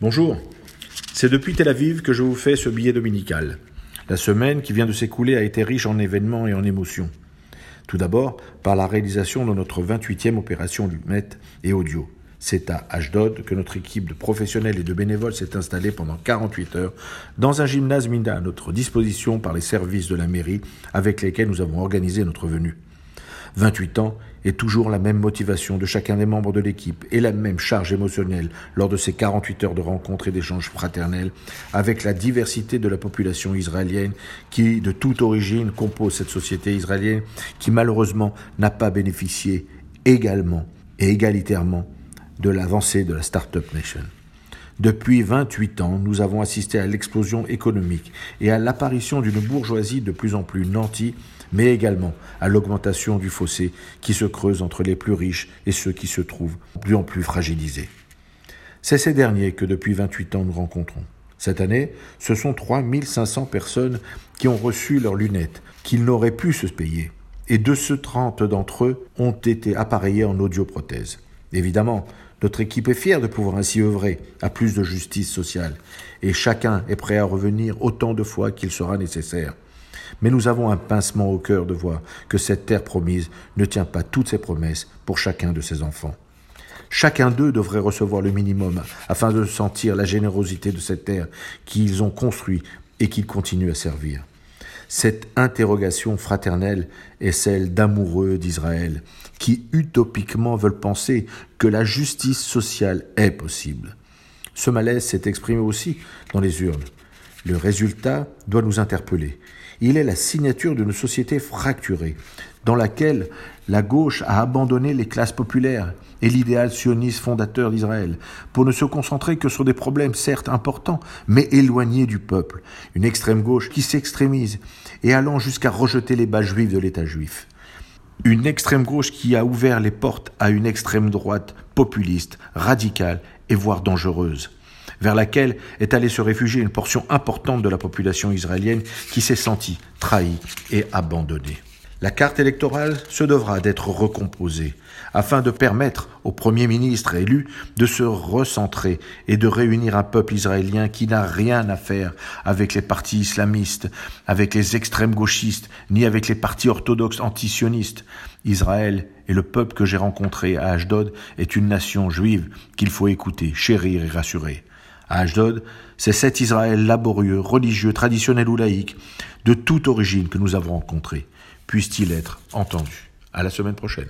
Bonjour, c'est depuis Tel Aviv que je vous fais ce billet dominical. La semaine qui vient de s'écouler a été riche en événements et en émotions. Tout d'abord, par la réalisation de notre 28e opération lunettes et audio. C'est à Ashdod que notre équipe de professionnels et de bénévoles s'est installée pendant 48 heures dans un gymnase mis à notre disposition par les services de la mairie avec lesquels nous avons organisé notre venue. 28 ans et toujours la même motivation de chacun des membres de l'équipe et la même charge émotionnelle lors de ces 48 heures de rencontres et d'échanges fraternels avec la diversité de la population israélienne qui, de toute origine, compose cette société israélienne qui malheureusement n'a pas bénéficié également et égalitairement de l'avancée de la Startup Nation. Depuis 28 ans, nous avons assisté à l'explosion économique et à l'apparition d'une bourgeoisie de plus en plus nantie, mais également à l'augmentation du fossé qui se creuse entre les plus riches et ceux qui se trouvent plus en plus fragilisés. C'est ces derniers que depuis 28 ans nous rencontrons. Cette année, ce sont 3500 personnes qui ont reçu leurs lunettes, qu'ils n'auraient pu se payer. Et 230 d'entre eux ont été appareillés en audioprothèse. Évidemment, notre équipe est fière de pouvoir ainsi œuvrer à plus de justice sociale, et chacun est prêt à revenir autant de fois qu'il sera nécessaire. Mais nous avons un pincement au cœur de voir que cette terre promise ne tient pas toutes ses promesses pour chacun de ses enfants. Chacun d'eux devrait recevoir le minimum afin de sentir la générosité de cette terre qu'ils ont construite et qu'ils continuent à servir. Cette interrogation fraternelle est celle d'amoureux d'Israël qui utopiquement veulent penser que la justice sociale est possible. Ce malaise s'est exprimé aussi dans les urnes. Le résultat doit nous interpeller. Il est la signature d'une société fracturée, dans laquelle la gauche a abandonné les classes populaires et l'idéal sioniste fondateur d'Israël, pour ne se concentrer que sur des problèmes certes importants, mais éloignés du peuple. Une extrême gauche qui s'extrémise et allant jusqu'à rejeter les bas juifs de l'État juif. Une extrême gauche qui a ouvert les portes à une extrême droite populiste, radicale et voire dangereuse vers laquelle est allée se réfugier une portion importante de la population israélienne qui s'est sentie trahie et abandonnée. La carte électorale se devra d'être recomposée afin de permettre au Premier ministre élu de se recentrer et de réunir un peuple israélien qui n'a rien à faire avec les partis islamistes, avec les extrêmes gauchistes, ni avec les partis orthodoxes antisionistes. Israël et le peuple que j'ai rencontré à Ashdod est une nation juive qu'il faut écouter, chérir et rassurer à Ashdod, c'est cet Israël laborieux, religieux, traditionnel ou laïque, de toute origine que nous avons rencontré. Puisse-t-il être entendu. À la semaine prochaine.